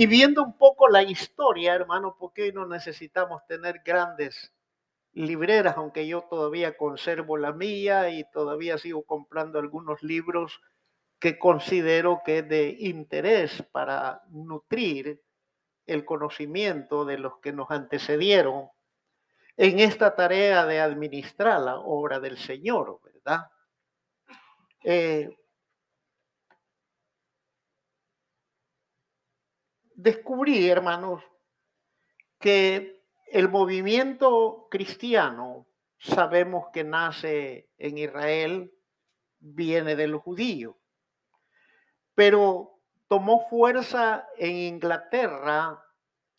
Y viendo un poco la historia, hermano, porque no necesitamos tener grandes libreras, aunque yo todavía conservo la mía y todavía sigo comprando algunos libros que considero que es de interés para nutrir el conocimiento de los que nos antecedieron en esta tarea de administrar la obra del Señor, ¿verdad? Eh, descubrí, hermanos, que el movimiento cristiano, sabemos que nace en Israel, viene de los judíos, pero tomó fuerza en Inglaterra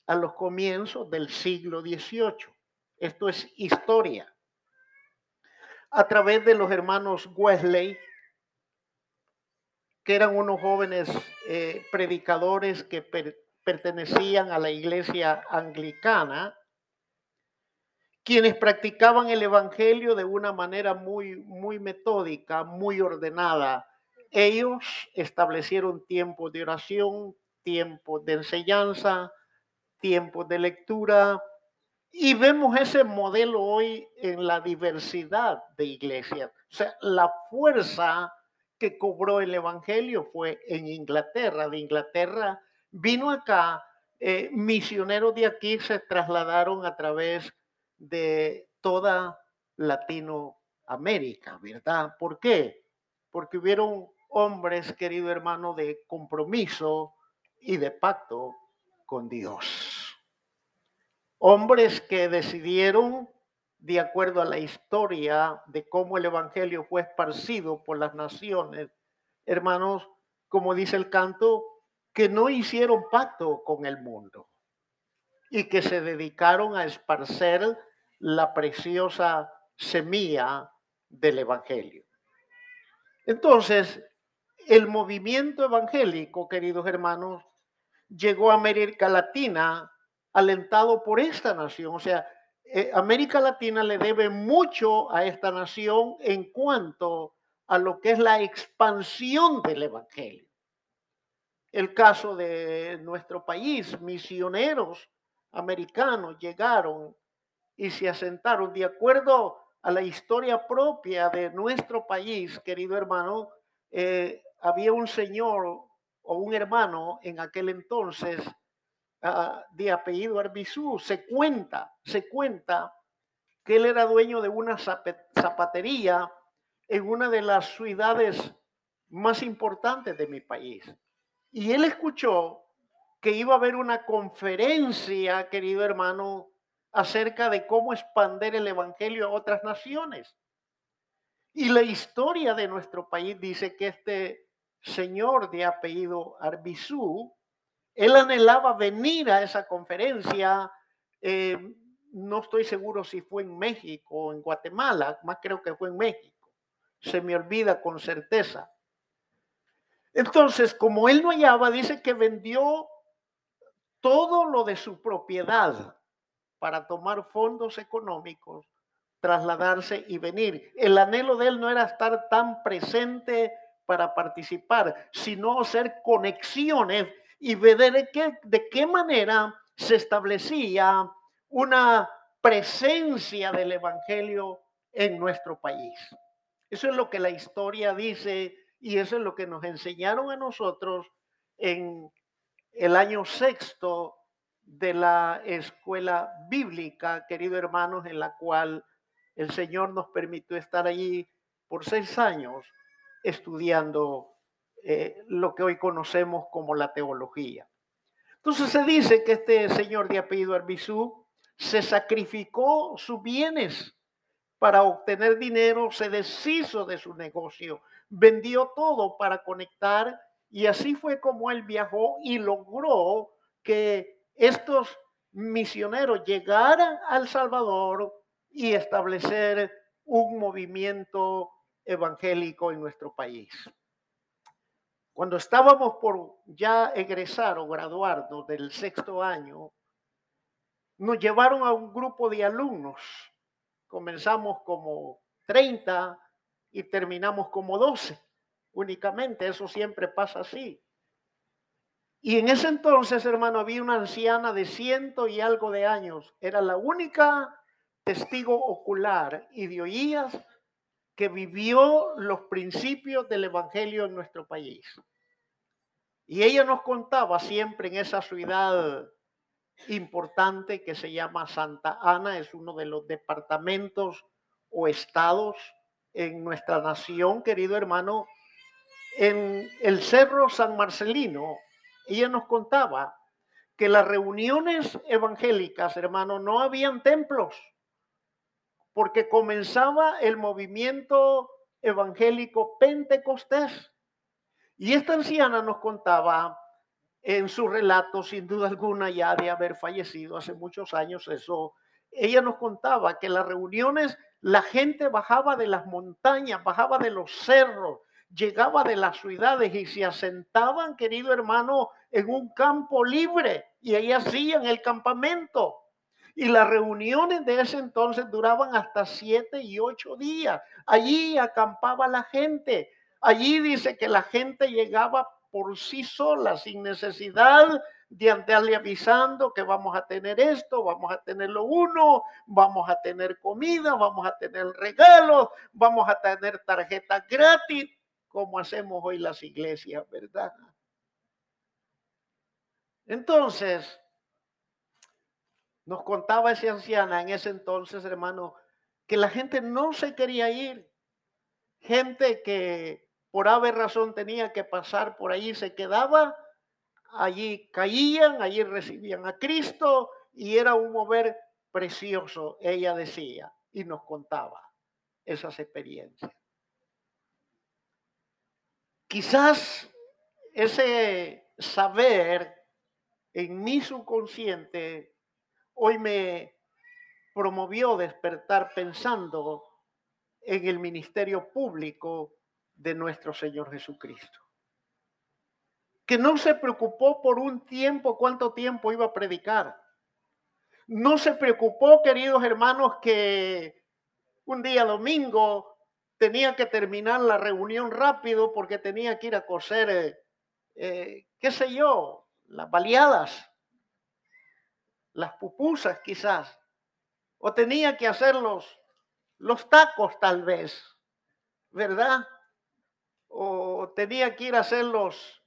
a los comienzos del siglo XVIII. Esto es historia. A través de los hermanos Wesley, que eran unos jóvenes eh, predicadores que pertenecían a la iglesia anglicana, quienes practicaban el evangelio de una manera muy, muy metódica, muy ordenada. Ellos establecieron tiempos de oración, tiempos de enseñanza, tiempos de lectura, y vemos ese modelo hoy en la diversidad de iglesias. La fuerza que cobró el Evangelio fue en Inglaterra. De Inglaterra vino acá, eh, misioneros de aquí se trasladaron a través de toda Latinoamérica, ¿verdad? ¿Por qué? Porque hubieron hombres, querido hermano, de compromiso y de pacto con Dios. Hombres que decidieron, de acuerdo a la historia de cómo el Evangelio fue esparcido por las naciones, hermanos, como dice el canto, que no hicieron pacto con el mundo y que se dedicaron a esparcer la preciosa semilla del Evangelio. Entonces, el movimiento evangélico, queridos hermanos, llegó a América Latina alentado por esta nación. O sea, eh, América Latina le debe mucho a esta nación en cuanto a lo que es la expansión del Evangelio el caso de nuestro país, misioneros americanos llegaron y se asentaron de acuerdo a la historia propia de nuestro país, querido hermano. Eh, había un señor o un hermano en aquel entonces ah, de apellido Arbizú. Se cuenta, se cuenta que él era dueño de una zapatería en una de las ciudades más importantes de mi país. Y él escuchó que iba a haber una conferencia, querido hermano, acerca de cómo expander el Evangelio a otras naciones. Y la historia de nuestro país dice que este señor de apellido Arbizú, él anhelaba venir a esa conferencia. Eh, no estoy seguro si fue en México o en Guatemala, más creo que fue en México. Se me olvida con certeza. Entonces, como él no hallaba, dice que vendió todo lo de su propiedad para tomar fondos económicos, trasladarse y venir. El anhelo de él no era estar tan presente para participar, sino hacer conexiones y ver de qué, de qué manera se establecía una presencia del Evangelio en nuestro país. Eso es lo que la historia dice y eso es lo que nos enseñaron a nosotros en el año sexto de la escuela bíblica, queridos hermanos, en la cual el Señor nos permitió estar allí por seis años estudiando eh, lo que hoy conocemos como la teología. Entonces se dice que este señor de apellido Arbizú se sacrificó sus bienes para obtener dinero, se deshizo de su negocio, vendió todo para conectar y así fue como él viajó y logró que estos misioneros llegaran al Salvador y establecer un movimiento evangélico en nuestro país. Cuando estábamos por ya egresar o graduarnos del sexto año, nos llevaron a un grupo de alumnos. Comenzamos como 30 y terminamos como 12 únicamente. Eso siempre pasa así. Y en ese entonces, hermano, había una anciana de ciento y algo de años. Era la única testigo ocular y de oídas que vivió los principios del Evangelio en nuestro país. Y ella nos contaba siempre en esa ciudad importante que se llama Santa Ana, es uno de los departamentos o estados en nuestra nación, querido hermano, en el Cerro San Marcelino, ella nos contaba que las reuniones evangélicas, hermano, no habían templos, porque comenzaba el movimiento evangélico pentecostés. Y esta anciana nos contaba en su relato, sin duda alguna, ya de haber fallecido hace muchos años, eso, ella nos contaba que las reuniones, la gente bajaba de las montañas, bajaba de los cerros, llegaba de las ciudades y se asentaban, querido hermano, en un campo libre y ahí hacían el campamento. Y las reuniones de ese entonces duraban hasta siete y ocho días. Allí acampaba la gente. Allí dice que la gente llegaba por sí sola, sin necesidad de andarle avisando que vamos a tener esto, vamos a tener lo uno, vamos a tener comida, vamos a tener regalos, vamos a tener tarjetas gratis como hacemos hoy las iglesias, ¿verdad? Entonces, nos contaba esa anciana en ese entonces, hermano, que la gente no se quería ir. Gente que por haber razón tenía que pasar por ahí se quedaba, allí caían, allí recibían a Cristo y era un mover precioso, ella decía, y nos contaba esas experiencias. Quizás ese saber en mi subconsciente hoy me promovió despertar pensando en el ministerio público de nuestro Señor Jesucristo. Que no se preocupó por un tiempo, cuánto tiempo iba a predicar. No se preocupó, queridos hermanos, que un día domingo tenía que terminar la reunión rápido porque tenía que ir a coser, eh, eh, qué sé yo, las baleadas, las pupusas quizás, o tenía que hacer los, los tacos tal vez, ¿verdad? O tenía que ir a hacer los,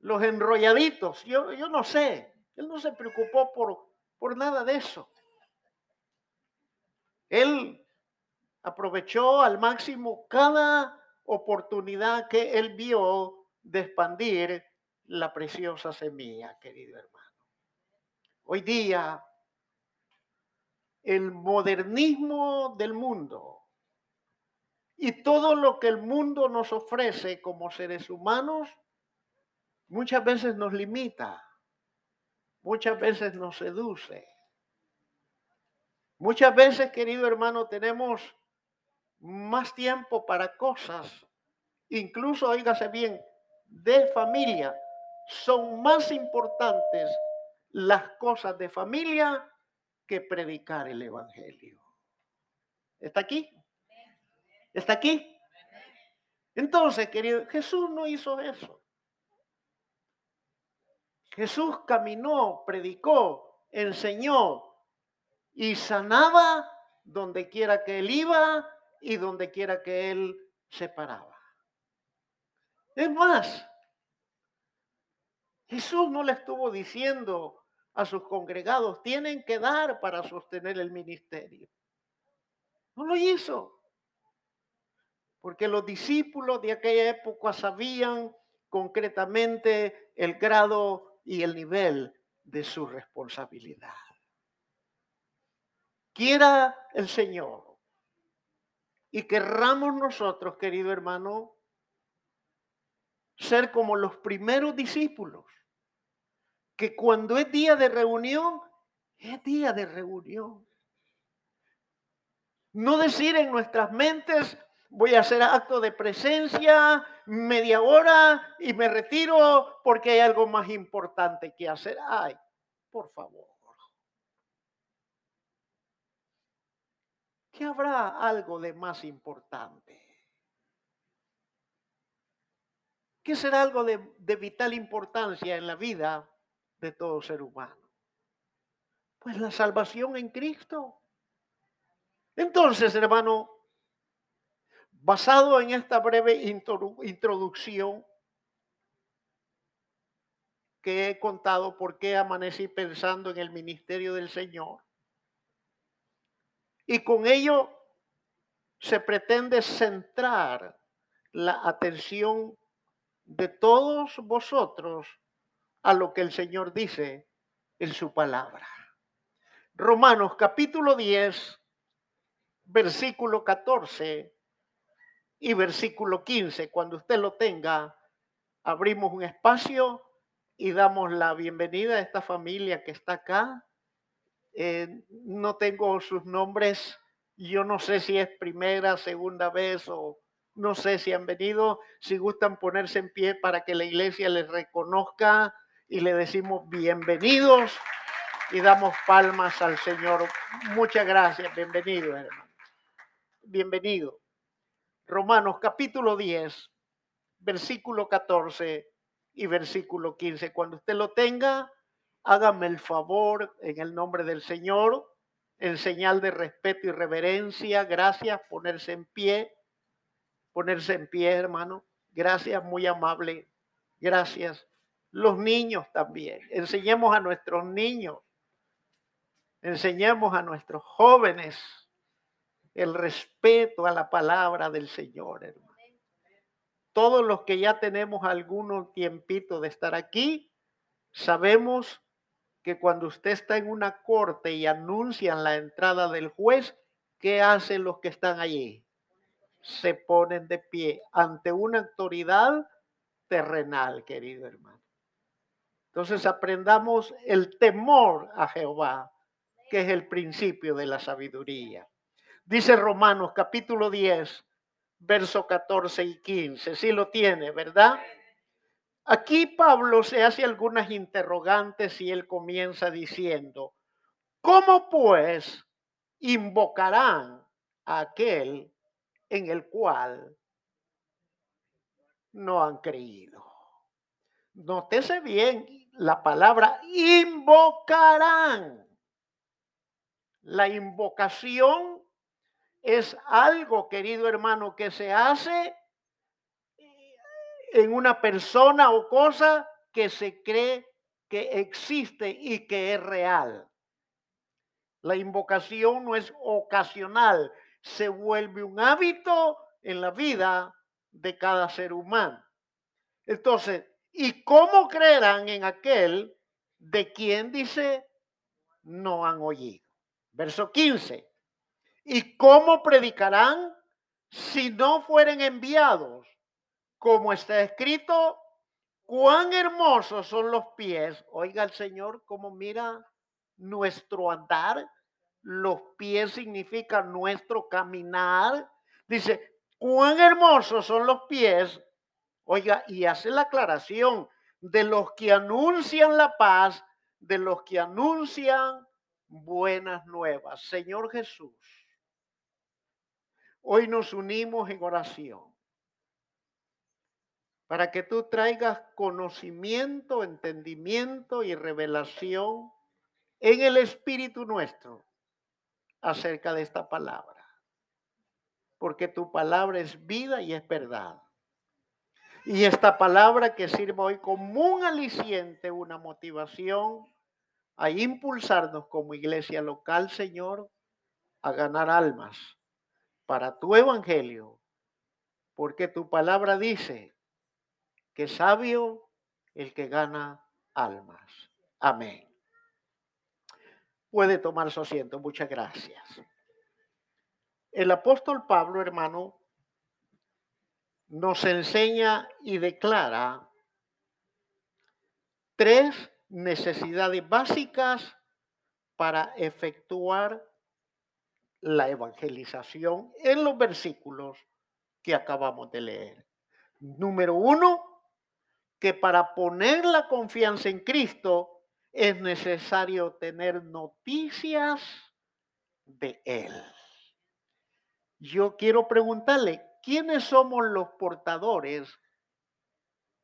los enrolladitos, yo, yo no sé, él no se preocupó por, por nada de eso. Él aprovechó al máximo cada oportunidad que él vio de expandir la preciosa semilla, querido hermano. Hoy día, el modernismo del mundo y todo lo que el mundo nos ofrece como seres humanos, muchas veces nos limita, muchas veces nos seduce. Muchas veces, querido hermano, tenemos más tiempo para cosas, incluso, oígase bien, de familia. Son más importantes las cosas de familia que predicar el Evangelio. ¿Está aquí? ¿Está aquí? Entonces, querido, Jesús no hizo eso. Jesús caminó, predicó, enseñó y sanaba donde quiera que él iba y donde quiera que él se paraba. Es más, Jesús no le estuvo diciendo a sus congregados, tienen que dar para sostener el ministerio. No lo hizo. Porque los discípulos de aquella época sabían concretamente el grado y el nivel de su responsabilidad. Quiera el Señor y querramos nosotros, querido hermano, ser como los primeros discípulos, que cuando es día de reunión, es día de reunión. No decir en nuestras mentes, voy a hacer acto de presencia, media hora y me retiro porque hay algo más importante que hacer. Ay, por favor. ¿Qué habrá algo de más importante? ¿Qué será algo de, vital importancia en la vida de todo ser humano? Pues la salvación en Cristo. Entonces, hermano, basado en esta breve introducción que he contado, por qué amanecí pensando en el ministerio del Señor, y con ello se pretende centrar la atención de todos vosotros a lo que el Señor dice en su palabra. Romanos capítulo 10, versículo 14 y versículo 15. Cuando usted lo tenga, abrimos un espacio y damos la bienvenida a esta familia que está acá. Eh, no tengo sus nombres, yo no sé si es primera, segunda vez o no sé si han venido, si gustan ponerse en pie para que la iglesia les reconozca y le decimos bienvenidos y damos palmas al Señor. Muchas gracias, bienvenido, hermano. Bienvenido. Romanos capítulo 10, versículo 14 y versículo 15. Cuando usted lo tenga, hágame el favor en el nombre del Señor, en señal de respeto y reverencia. Gracias, ponerse en pie, ponerse en pie, hermano. Gracias, muy amable. Gracias. Los niños también. Enseñemos a nuestros niños Enseñemos a nuestros jóvenes el respeto a la palabra del Señor, hermano. Todos los que ya tenemos algún tiempito de estar aquí, sabemos que cuando usted está en una corte y anuncian la entrada del juez, ¿qué hacen los que están allí? Se ponen de pie ante una autoridad terrenal, querido hermano. Entonces aprendamos el temor a Jehová que es el principio de la sabiduría. Dice Romanos capítulo 10, verso 14 y 15. Sí lo tiene, ¿verdad? Aquí Pablo se hace algunas interrogantes y él comienza diciendo, ¿cómo pues invocarán a aquel en el cual no han creído? Nótese bien la palabra invocarán. La invocación es algo, querido hermano, que se hace en una persona o cosa que se cree que existe y que es real. La invocación no es ocasional, se vuelve un hábito en la vida de cada ser humano. Entonces, ¿y cómo creerán en aquel de quien dice no han oído? Verso 15. ¿Y cómo predicarán si no fueren enviados? Como está escrito, cuán hermosos son los pies. Oiga el Señor cómo mira nuestro andar. Los pies significan nuestro caminar. Dice, cuán hermosos son los pies. Oiga, y hace la aclaración de los que anuncian la paz, de los que anuncian buenas nuevas. Señor Jesús, hoy nos unimos en oración para que tú traigas conocimiento, entendimiento y revelación en el Espíritu nuestro acerca de esta palabra. Porque tu palabra es vida y es verdad. Y esta palabra que sirva hoy como un aliciente, una motivación a impulsarnos como iglesia local, Señor, a ganar almas para tu evangelio, porque tu palabra dice que sabio el que gana almas. Amén. Puede tomar su asiento. Muchas gracias. El apóstol Pablo, hermano, nos enseña y declara tres necesidades básicas para efectuar la evangelización en los versículos que acabamos de leer. Número uno, que para poner la confianza en Cristo es necesario tener noticias de Él. Yo quiero preguntarle, ¿quiénes somos los portadores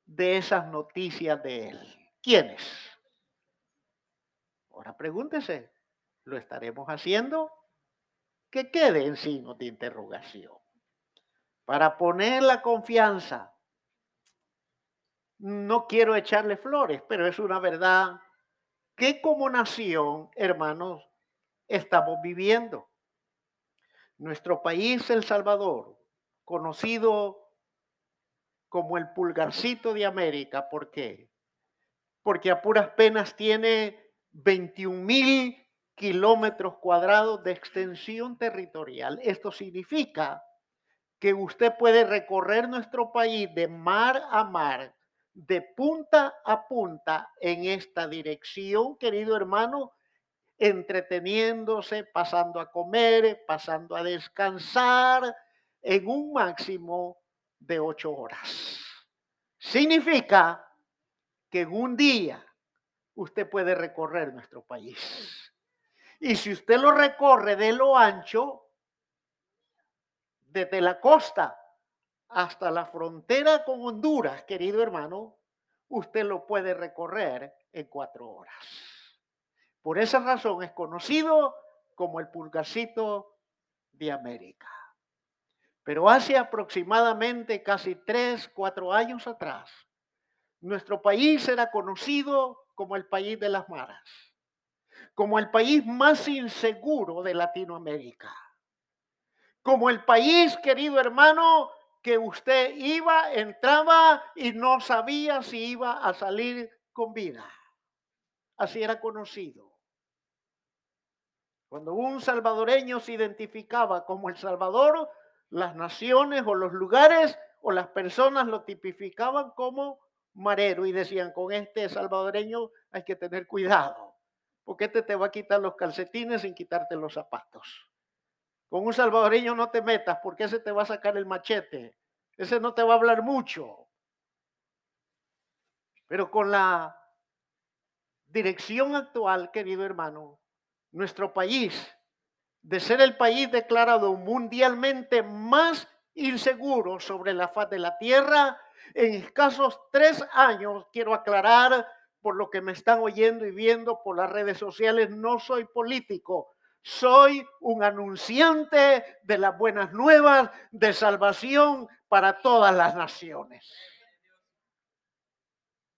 de esas noticias de Él? ¿Quiénes? Ahora pregúntese, ¿lo estaremos haciendo? Que quede en signo de interrogación. Para poner la confianza, no quiero echarle flores, pero es una verdad que como nación, hermanos, estamos viviendo. Nuestro país, El Salvador, conocido como el pulgarcito de América, ¿por qué? Porque a puras penas tiene 21 mil kilómetros cuadrados de extensión territorial. Esto significa que usted puede recorrer nuestro país de mar a mar, de punta a punta en esta dirección, querido hermano, entreteniéndose, pasando a comer, pasando a descansar en un máximo de ocho horas. Significa que en un día usted puede recorrer nuestro país. Y si usted lo recorre de lo ancho, desde la costa hasta la frontera con Honduras, querido hermano, usted lo puede recorrer en cuatro horas. Por esa razón es conocido como el pulgarcito de América. Pero hace aproximadamente casi tres, cuatro años atrás, nuestro país era conocido como el país de las maras, como el país más inseguro de Latinoamérica, como el país, querido hermano, que usted iba, entraba y no sabía si iba a salir con vida. Así era conocido. Cuando un salvadoreño se identificaba como El Salvador, las naciones o los lugares o las personas lo tipificaban como marero y decían, con este salvadoreño hay que tener cuidado, porque este te va a quitar los calcetines sin quitarte los zapatos. Con un salvadoreño no te metas porque ese te va a sacar el machete, ese no te va a hablar mucho. Pero con la dirección actual, querido hermano, nuestro país, de ser el país declarado mundialmente más inseguro sobre la faz de la tierra, en escasos tres años, quiero aclarar, por lo que me están oyendo y viendo por las redes sociales, no soy político, soy un anunciante de las buenas nuevas de salvación para todas las naciones.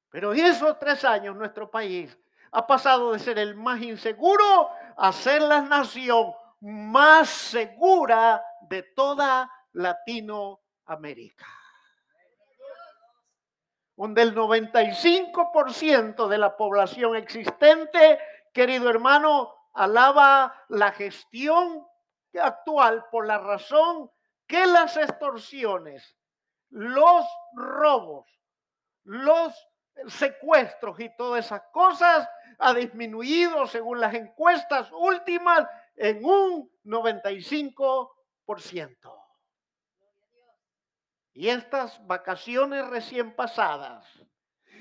Pero en esos tres años nuestro país ha pasado de ser el más inseguro a ser la nación más segura de toda Latinoamérica. Donde el 95% de la población existente, querido hermano, alaba la gestión actual por la razón que las extorsiones, los robos, los secuestros y todas esas cosas ha disminuido según las encuestas últimas en un 95%. Y estas vacaciones recién pasadas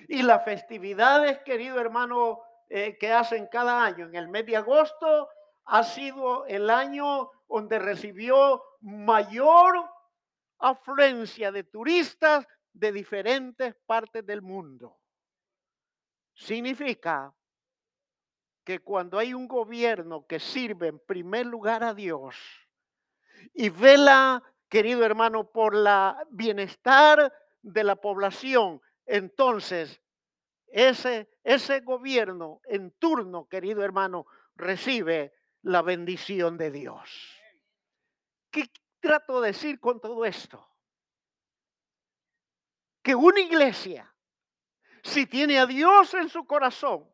y las festividades, querido hermano, eh, que hacen cada año en el mes de agosto, ha sido el año donde recibió mayor afluencia de turistas de diferentes partes del mundo. Significa que cuando hay un gobierno que sirve en primer lugar a Dios y vela, querido hermano, por la bienestar de la población, entonces ese, ese gobierno en turno, querido hermano, recibe la bendición de Dios. ¿Qué trato de decir con todo esto? Que una iglesia, si tiene a Dios en su corazón,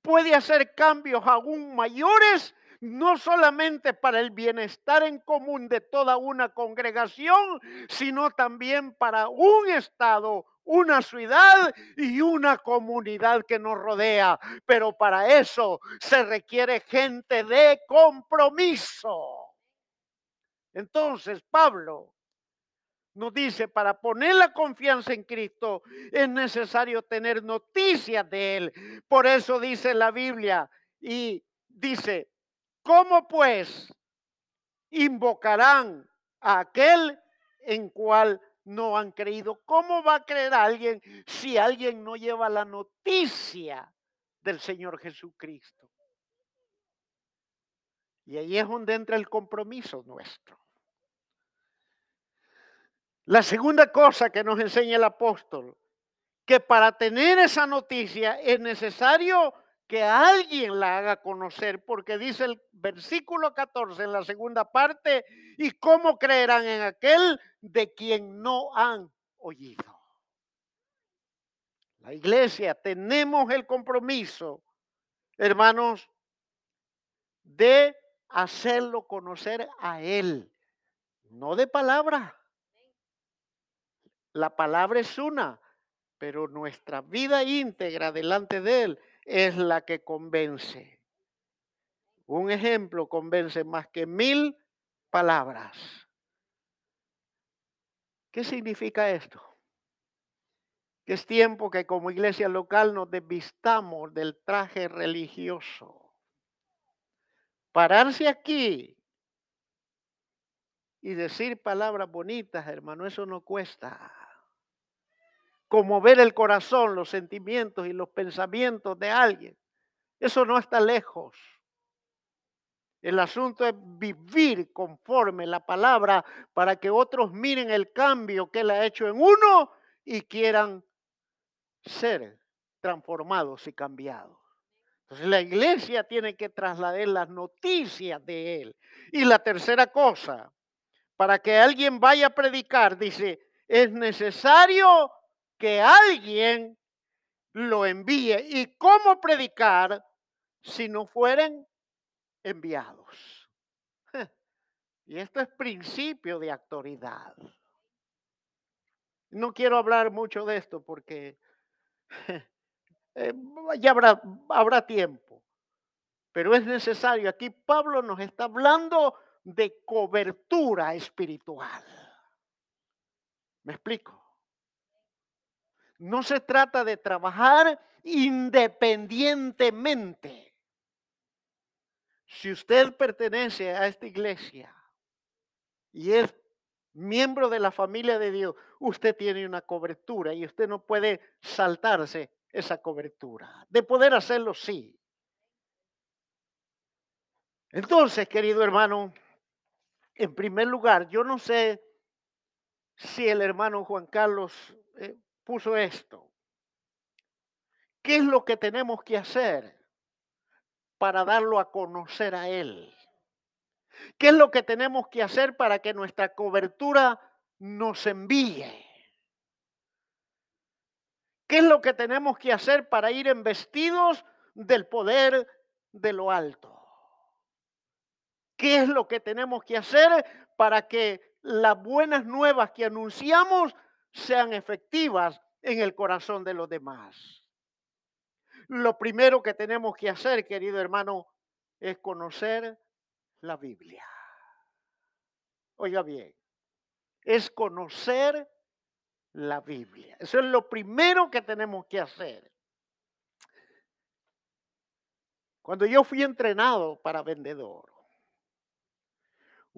puede hacer cambios aún mayores, no solamente para el bienestar en común de toda una congregación, sino también para un estado, una ciudad y una comunidad que nos rodea. Pero para eso se requiere gente de compromiso. Entonces, Pablo nos dice, para poner la confianza en Cristo es necesario tener noticias de Él. Por eso dice la Biblia y dice, ¿cómo pues invocarán a aquel en cual no han creído. ¿Cómo va a creer alguien si alguien no lleva la noticia del Señor Jesucristo? Y ahí es donde entra el compromiso nuestro. La segunda cosa que nos enseña el apóstol, que para tener esa noticia es necesario que alguien la haga conocer, porque dice el versículo 14 en la segunda parte, y cómo creerán en aquel de quien no han oído. La iglesia, tenemos el compromiso, hermanos, de hacerlo conocer a Él, no de palabra. La palabra es una, pero nuestra vida íntegra delante de Él es la que convence. Un ejemplo convence más que mil palabras. ¿Qué significa esto? Que es tiempo que como iglesia local nos desvistamos del traje religioso. Pararse aquí y decir palabras bonitas, hermano, eso no cuesta como ver el corazón, los sentimientos y los pensamientos de alguien. Eso no está lejos. El asunto es vivir conforme la palabra para que otros miren el cambio que Él ha hecho en uno y quieran ser transformados y cambiados. Entonces la iglesia tiene que trasladar las noticias de Él. Y la tercera cosa, para que alguien vaya a predicar, dice, es necesario que alguien lo envíe. ¿Y cómo predicar si no fueren enviados? Y esto es principio de autoridad. No quiero hablar mucho de esto porque eh, ya habrá, habrá tiempo. Pero es necesario. Aquí Pablo nos está hablando de cobertura espiritual. ¿Me explico? No se trata de trabajar independientemente. Si usted pertenece a esta iglesia y es miembro de la familia de Dios, usted tiene una cobertura y usted no puede saltarse esa cobertura. De poder hacerlo, sí. Entonces, querido hermano, en primer lugar, yo no sé si el hermano Juan Carlos eh, puso esto. ¿Qué es lo que tenemos que hacer para darlo a conocer a Él? ¿Qué es lo que tenemos que hacer para que nuestra cobertura nos envíe? ¿Qué es lo que tenemos que hacer para ir investidos del poder de lo alto? ¿Qué es lo que tenemos que hacer para que las buenas nuevas que anunciamos sean efectivas en el corazón de los demás. Lo primero que tenemos que hacer, querido hermano, es conocer la Biblia. Oiga bien, es conocer la Biblia. Eso es lo primero que tenemos que hacer. Cuando yo fui entrenado para vendedor,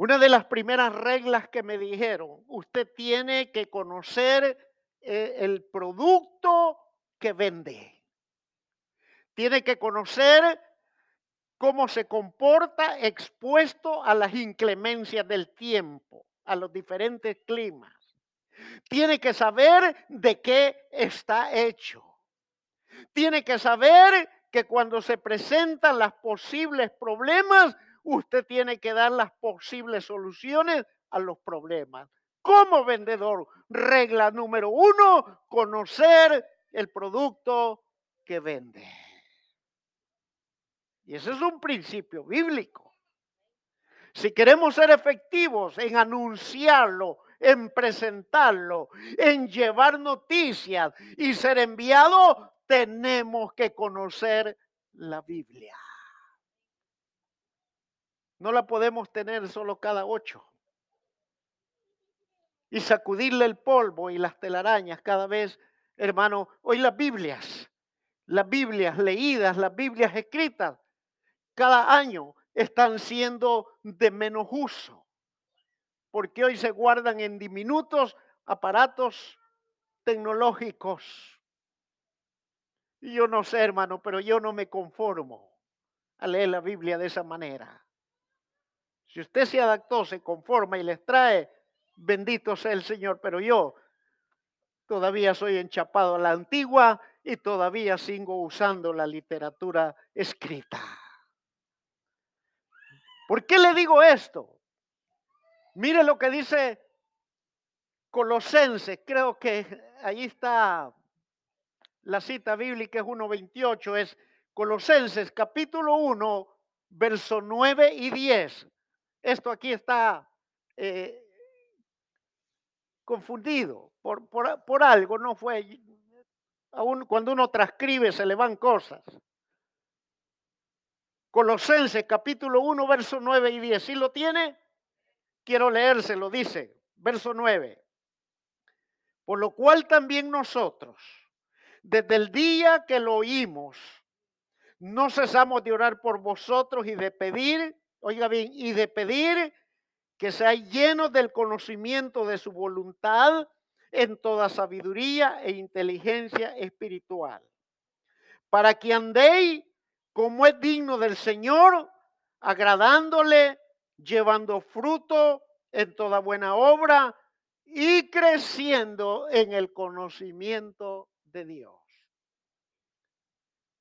una de las primeras reglas que me dijeron, usted tiene que conocer eh, el producto que vende. Tiene que conocer cómo se comporta expuesto a las inclemencias del tiempo, a los diferentes climas. Tiene que saber de qué está hecho. Tiene que saber que cuando se presentan los posibles problemas, usted tiene que dar las posibles soluciones a los problemas. Como vendedor, regla número uno, conocer el producto que vende. Y ese es un principio bíblico. Si queremos ser efectivos en anunciarlo, en presentarlo, en llevar noticias y ser enviado, tenemos que conocer la Biblia. No la podemos tener solo cada ocho. Y sacudirle el polvo y las telarañas cada vez, hermano. Hoy las Biblias, las Biblias leídas, las Biblias escritas, cada año están siendo de menos uso. Porque hoy se guardan en diminutos aparatos tecnológicos. Y yo no sé, hermano, pero yo no me conformo a leer la Biblia de esa manera. Si usted se adaptó, se conforma y les trae, bendito sea el Señor, pero yo todavía soy enchapado a la antigua y todavía sigo usando la literatura escrita. ¿Por qué le digo esto? Mire lo que dice Colosenses, creo que ahí está la cita bíblica, es 1.28, es Colosenses capítulo 1, verso 9 y 10. Esto aquí está eh, confundido por, por, algo, no fue, aún cuando uno transcribe se le van cosas. Colosenses capítulo 1, verso 9 y 10. ¿Sí lo tiene? Quiero leérselo, dice, verso 9. Por lo cual también nosotros, desde el día que lo oímos, no cesamos de orar por vosotros y de pedir, oiga bien, y de pedir que seáis llenos del conocimiento de su voluntad en toda sabiduría e inteligencia espiritual, para que andéis como es digno del Señor, agradándole, llevando fruto en toda buena obra, y creciendo en el conocimiento de Dios.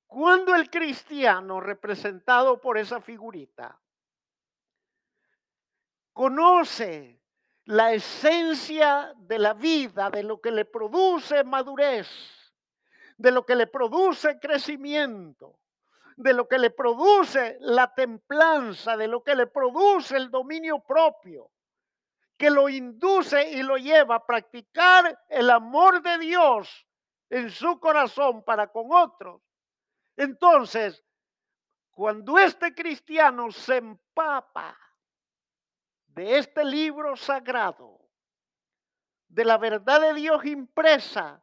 Cuando el cristiano representado por esa figurita conoce la esencia de la vida, de lo que le produce madurez, de lo que le produce crecimiento, de lo que le produce la templanza, de lo que le produce el dominio propio, que lo induce y lo lleva a practicar el amor de Dios en su corazón para con otros. Entonces, cuando este cristiano se empapa de este libro sagrado, de la verdad de Dios impresa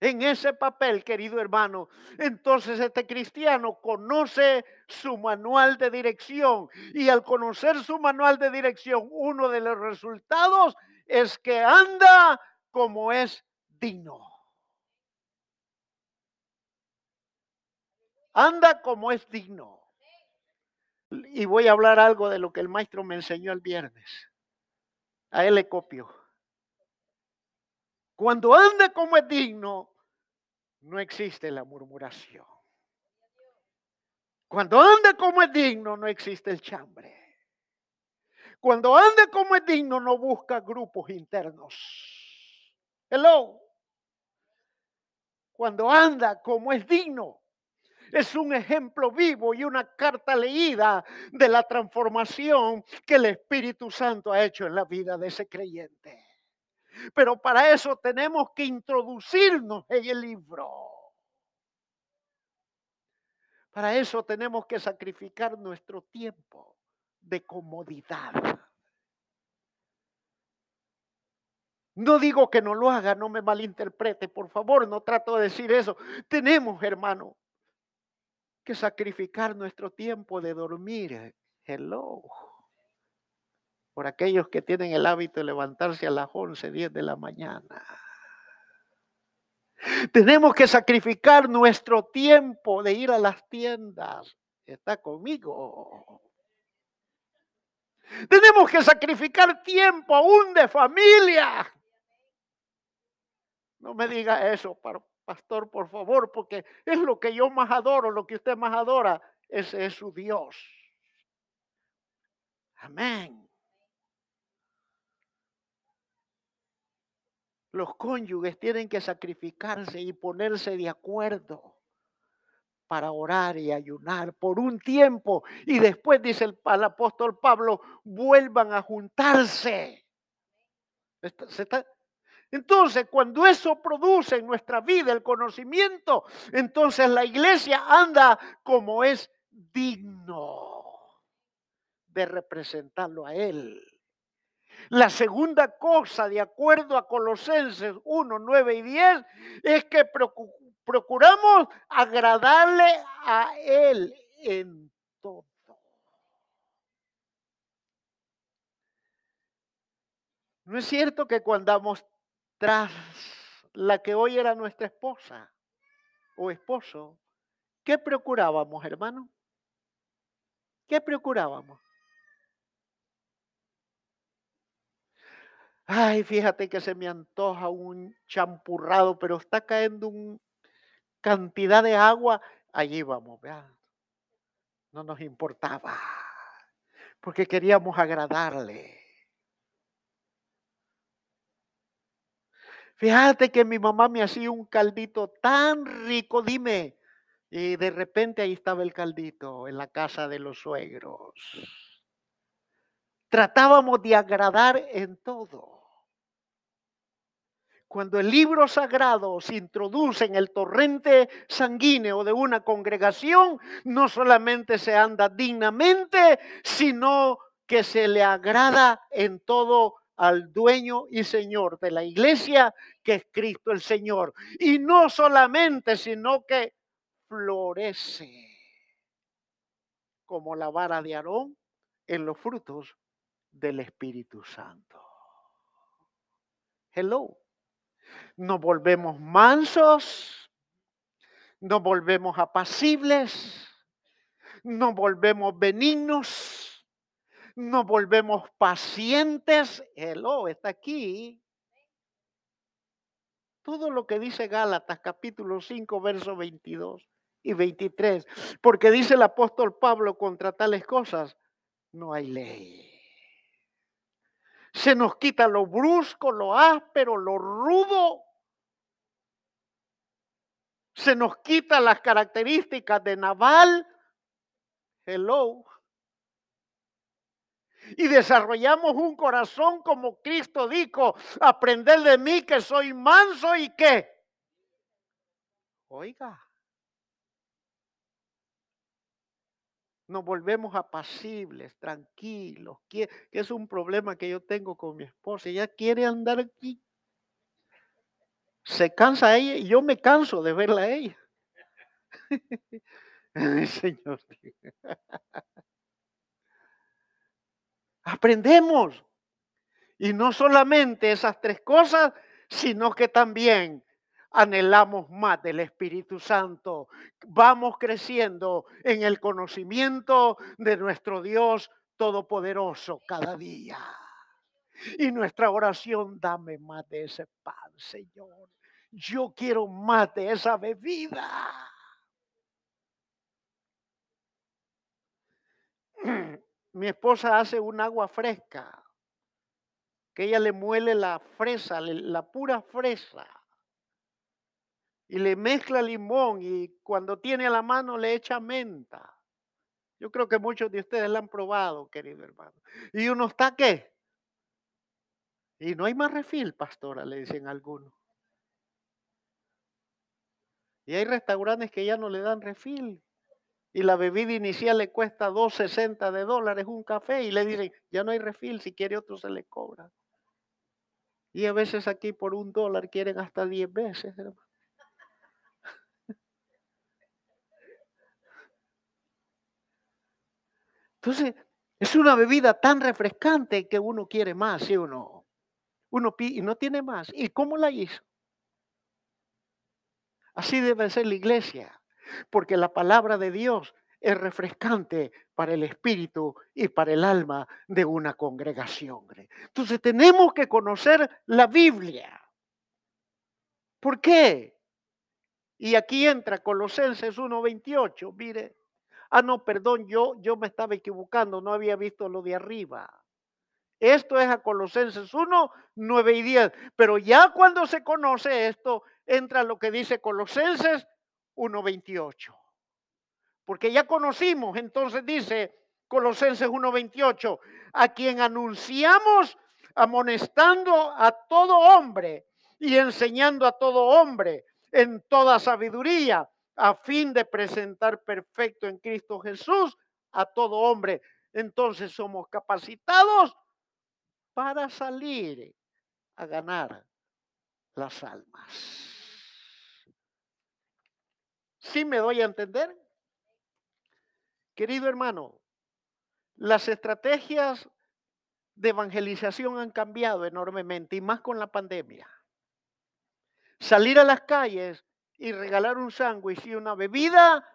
en ese papel, querido hermano, entonces este cristiano conoce su manual de dirección y al conocer su manual de dirección, uno de los resultados es que anda como es digno. Anda como es digno. Y voy a hablar algo de lo que el maestro me enseñó el viernes. A él le copio. Cuando ande como es digno, no existe la murmuración. Cuando ande como es digno, no existe el chambre. Cuando ande como es digno, no busca grupos internos. Hello. Cuando anda como es digno, es un ejemplo vivo y una carta leída de la transformación que el Espíritu Santo ha hecho en la vida de ese creyente. Pero para eso tenemos que introducirnos en el libro. Para eso tenemos que sacrificar nuestro tiempo de comodidad. No digo que no lo haga, no me malinterprete, por favor, no trato de decir eso. Tenemos, hermano, que sacrificar nuestro tiempo de dormir. Hello por aquellos que tienen el hábito de levantarse a las 11, 10 de la mañana. Tenemos que sacrificar nuestro tiempo de ir a las tiendas. ¿Está conmigo? Tenemos que sacrificar tiempo aún de familia. No me diga eso, pastor, por favor, porque es lo que yo más adoro, lo que usted más adora, ese es su Dios. Amén. Los cónyuges tienen que sacrificarse y ponerse de acuerdo para orar y ayunar por un tiempo. Y después, dice el, apóstol Pablo, vuelvan a juntarse. Entonces, cuando eso produce en nuestra vida el conocimiento, entonces la iglesia anda como es digno de representarlo a Él. La segunda cosa, de acuerdo a Colosenses 1, 9 y 10, es que procuramos agradarle a Él en todo. ¿No es cierto que cuando tras la que hoy era nuestra esposa o esposo, ¿qué procurábamos, hermano? ¿Qué procurábamos? Ay, fíjate que se me antoja un champurrado, pero está cayendo una cantidad de agua. Allí vamos, vean. No nos importaba, porque queríamos agradarle. Fíjate que mi mamá me hacía un caldito tan rico, dime. Y de repente ahí estaba el caldito en la casa de los suegros. Tratábamos de agradar en todo. Cuando el libro sagrado se introduce en el torrente sanguíneo de una congregación, no solamente se anda dignamente, sino que se le agrada en todo al dueño y señor de la iglesia, que es Cristo el Señor. Y no solamente, sino que florece como la vara de Aarón en los frutos del Espíritu Santo. Hello. Nos volvemos mansos, nos volvemos apacibles, nos volvemos benignos, nos volvemos pacientes. Hello, está aquí. Todo lo que dice Gálatas capítulo 5, verso 22 y 23. Porque dice el apóstol Pablo contra tales cosas, no hay ley. Se nos quita lo brusco, lo áspero, lo rudo. Se nos quita las características de Naval. Hello. Y desarrollamos un corazón como Cristo dijo, aprender de mí que soy manso y qué. Oiga. nos volvemos apacibles, tranquilos, que, es un problema que yo tengo con mi esposa. Ella quiere andar aquí. Se cansa ella y yo me canso de verla a ella. Señor. Aprendemos. Y no solamente esas tres cosas, sino que también anhelamos más del Espíritu Santo. Vamos creciendo en el conocimiento de nuestro Dios Todopoderoso cada día. Y nuestra oración, dame más de ese pan, Señor. Yo quiero más de esa bebida. Mi esposa hace un agua fresca, que ella le muele la fresa, la pura fresa y le mezcla limón y cuando tiene a la mano le echa menta. Yo creo que muchos de ustedes la han probado, querido hermano. Y uno está qué? Y no hay más refil, pastora, le dicen algunos. Y hay restaurantes que ya no le dan refil. Y la bebida inicial le cuesta 2.60 de dólares un café y le dicen, ya no hay refil, si quiere otro se le cobra. Y a veces aquí por un dólar quieren hasta 10 veces, hermano. Entonces, es una bebida tan refrescante que uno quiere más, ¿sí o no? Uno pide y no tiene más. ¿Y cómo la hizo? Así debe ser la iglesia, porque la palabra de Dios es refrescante para el espíritu y para el alma de una congregación. Entonces tenemos que conocer la Biblia. ¿Por qué? Y aquí entra Colosenses 1.28, mire. Ah, no, perdón, yo, yo me estaba equivocando, no había visto lo de arriba. Esto es a Colosenses 1, 9 y 10. Pero ya cuando se conoce esto, entra lo que dice Colosenses 1, 28. Porque ya conocimos, entonces dice Colosenses 1, 28, a quien anunciamos amonestando a todo hombre y enseñando a todo hombre en toda sabiduría a fin de presentar perfecto en Cristo Jesús a todo hombre. Entonces somos capacitados para salir a ganar las almas. ¿Sí me doy a entender? Querido hermano, las estrategias de evangelización han cambiado enormemente y más con la pandemia. salir a las calles y regalar un sándwich y una bebida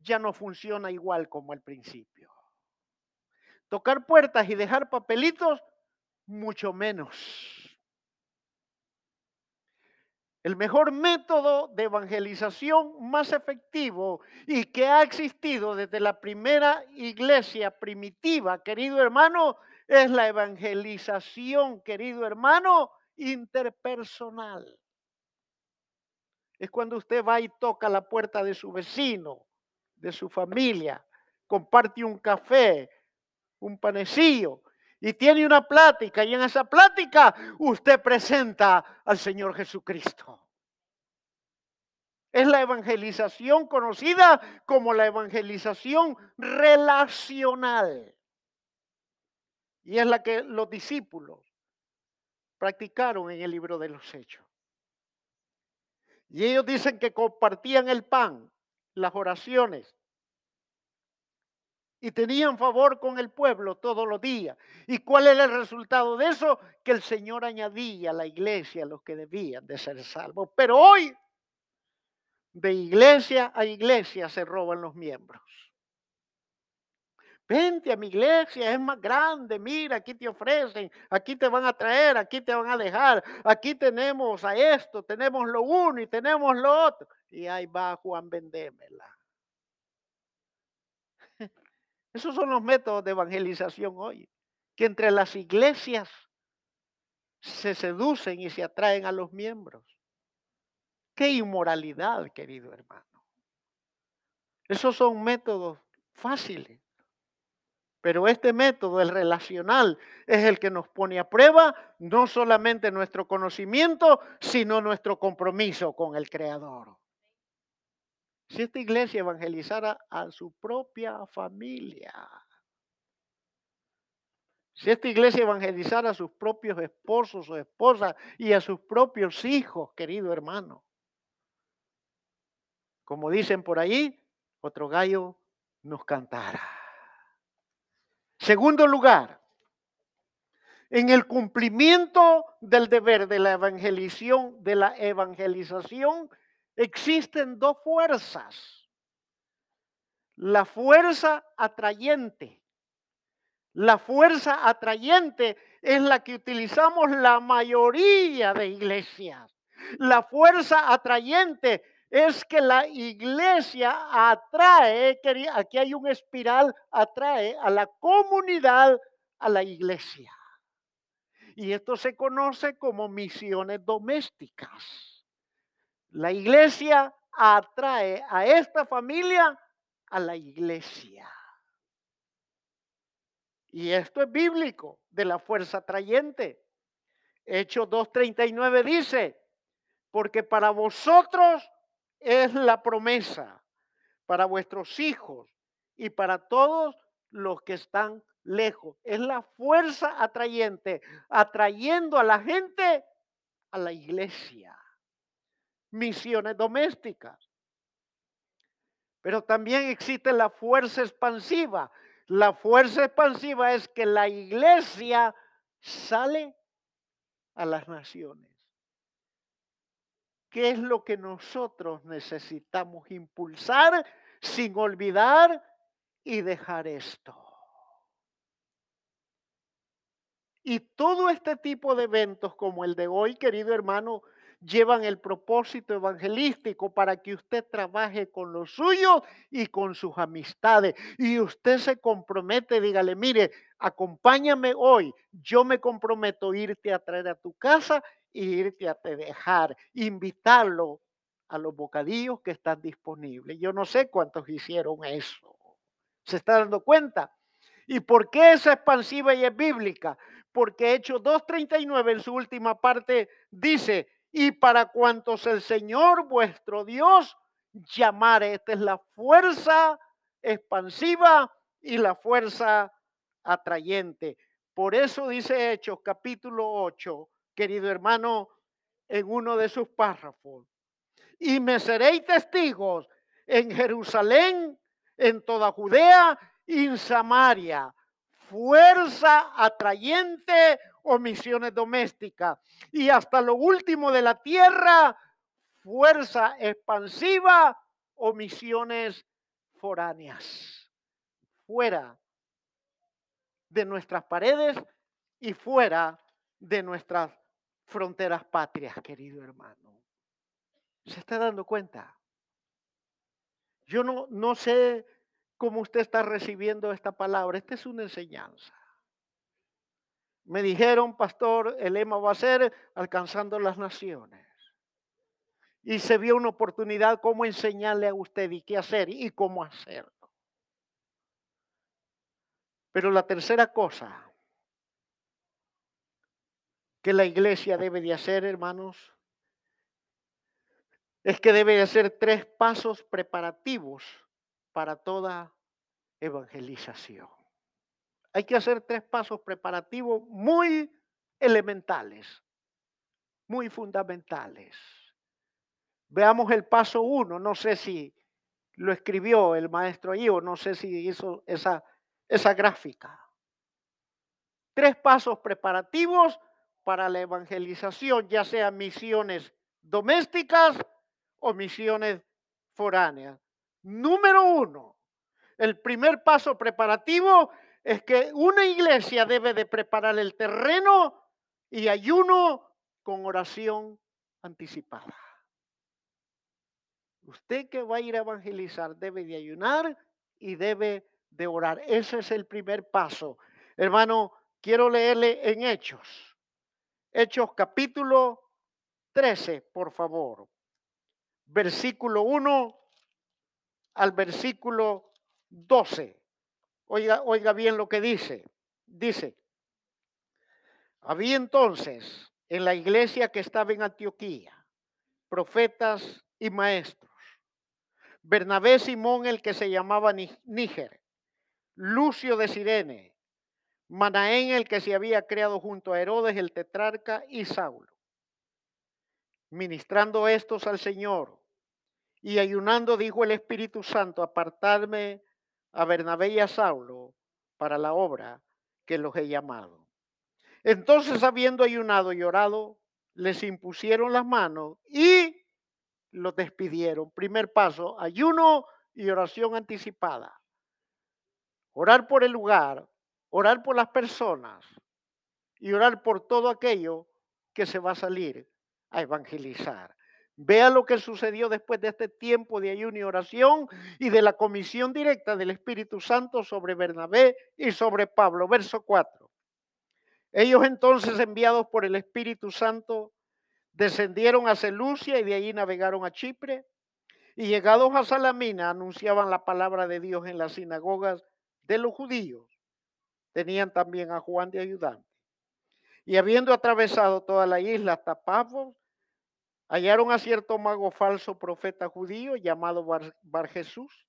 ya no funciona igual como al principio. Tocar puertas y dejar papelitos, mucho menos. El mejor método de evangelización más efectivo y que ha existido desde la primera iglesia primitiva, querido hermano, es la evangelización, querido hermano, interpersonal. Es cuando usted va y toca la puerta de su vecino, de su familia, comparte un café, un panecillo y tiene una plática y en esa plática usted presenta al Señor Jesucristo. Es la evangelización conocida como la evangelización relacional. Y es la que los discípulos practicaron en el libro de los Hechos. Y ellos dicen que compartían el pan, las oraciones, y tenían favor con el pueblo todos los días. ¿Y cuál era el resultado de eso? Que el Señor añadía a la iglesia los que debían de ser salvos. Pero hoy, de iglesia a iglesia se roban los miembros. Vente a mi iglesia, es más grande, mira, aquí te ofrecen, aquí te van a traer, aquí te van a dejar, aquí tenemos a esto, tenemos lo uno y tenemos lo otro. Y ahí va Juan Vendémela. Esos son los métodos de evangelización hoy, que entre las iglesias se seducen y se atraen a los miembros. Qué inmoralidad, querido hermano. Esos son métodos fáciles. Pero este método, el relacional, es el que nos pone a prueba no solamente nuestro conocimiento, sino nuestro compromiso con el Creador. Si esta iglesia evangelizara a su propia familia, si esta iglesia evangelizara a sus propios esposos o esposas y a sus propios hijos, querido hermano, como dicen por ahí, otro gallo nos cantara. Segundo lugar, en el cumplimiento del deber de la evangelización, de la evangelización existen dos fuerzas. La fuerza atrayente. La fuerza atrayente es la que utilizamos la mayoría de iglesias. La fuerza atrayente es que la iglesia atrae, aquí hay un espiral, atrae a la comunidad a la iglesia. Y esto se conoce como misiones domésticas. La iglesia atrae a esta familia a la iglesia. Y esto es bíblico, de la fuerza atrayente. Hechos 2.39 dice, porque para vosotros es la promesa, para vuestros hijos y para todos los que están lejos. Es la fuerza atrayente, atrayendo a la gente a la iglesia misiones domésticas. Pero también existe la fuerza expansiva. La fuerza expansiva es que la iglesia sale a las naciones. ¿Qué es lo que nosotros necesitamos impulsar sin olvidar y dejar esto? Y todo este tipo de eventos como el de hoy, querido hermano, llevan el propósito evangelístico para que usted trabaje con los suyos y con sus amistades. Y usted se compromete, dígale, mire, acompáñame hoy, yo me comprometo a irte a traer a tu casa e irte a te dejar, invitarlo a los bocadillos que están disponibles. Yo no sé cuántos hicieron eso. ¿Se está dando cuenta? ¿Y por qué es expansiva y es bíblica? Porque Hechos 2.39 en su última parte dice, y para cuantos el Señor vuestro Dios llamare. Esta es la fuerza expansiva y la fuerza atrayente. Por eso dice Hechos capítulo 8, querido hermano, en uno de sus párrafos. Y me seréis testigos en Jerusalén, en toda Judea y en Samaria. Fuerza atrayente o misiones domésticas. Y hasta lo último de la tierra, fuerza expansiva o misiones foráneas. Fuera de nuestras paredes y fuera de nuestras fronteras patrias, querido hermano. ¿Se está dando cuenta? Yo no, no sé cómo usted está recibiendo esta palabra. Esta es una enseñanza. Me dijeron, pastor, el lema va a ser alcanzando las naciones. Y se vio una oportunidad cómo enseñarle a usted y qué hacer y cómo hacerlo. Pero la tercera cosa que la iglesia debe de hacer, hermanos, es que debe de hacer tres pasos preparativos para toda evangelización. Hay que hacer tres pasos preparativos muy elementales, muy fundamentales. Veamos el paso uno. No sé si lo escribió el maestro ahí o no sé si hizo esa, esa gráfica. Tres pasos preparativos para la evangelización, ya sean misiones domésticas o misiones foráneas. Número uno, el primer paso preparativo es que una iglesia debe de preparar el terreno y ayuno con oración anticipada. Usted que va a ir a evangelizar debe de ayunar y debe de orar. Ese es el primer paso. Hermano, quiero leerle en Hechos. Hechos capítulo 13, por favor. Versículo 1 al versículo 12. Oiga, oiga bien lo que dice. Dice, había entonces en la iglesia que estaba en Antioquía profetas y maestros. Bernabé Simón, el que se llamaba Níger, Lucio de Sirene, Manaén, el que se había creado junto a Herodes, el tetrarca, y Saulo. Ministrando estos al Señor y ayunando, dijo el Espíritu Santo, apartarme a Bernabé y a Saulo para la obra que los he llamado. Entonces, habiendo ayunado y orado, les impusieron las manos y los despidieron. Primer paso, ayuno y oración anticipada. Orar por el lugar, orar por las personas y orar por todo aquello que se va a salir a evangelizar. Vea lo que sucedió después de este tiempo de ayuno y oración y de la comisión directa del Espíritu Santo sobre Bernabé y sobre Pablo. Verso 4. Ellos entonces enviados por el Espíritu Santo descendieron a Celucia y de allí navegaron a Chipre y llegados a Salamina anunciaban la palabra de Dios en las sinagogas de los judíos tenían también a Juan de ayudante. Y habiendo atravesado toda la isla hasta Pafos, hallaron a cierto mago falso profeta judío llamado Bar, Jesús,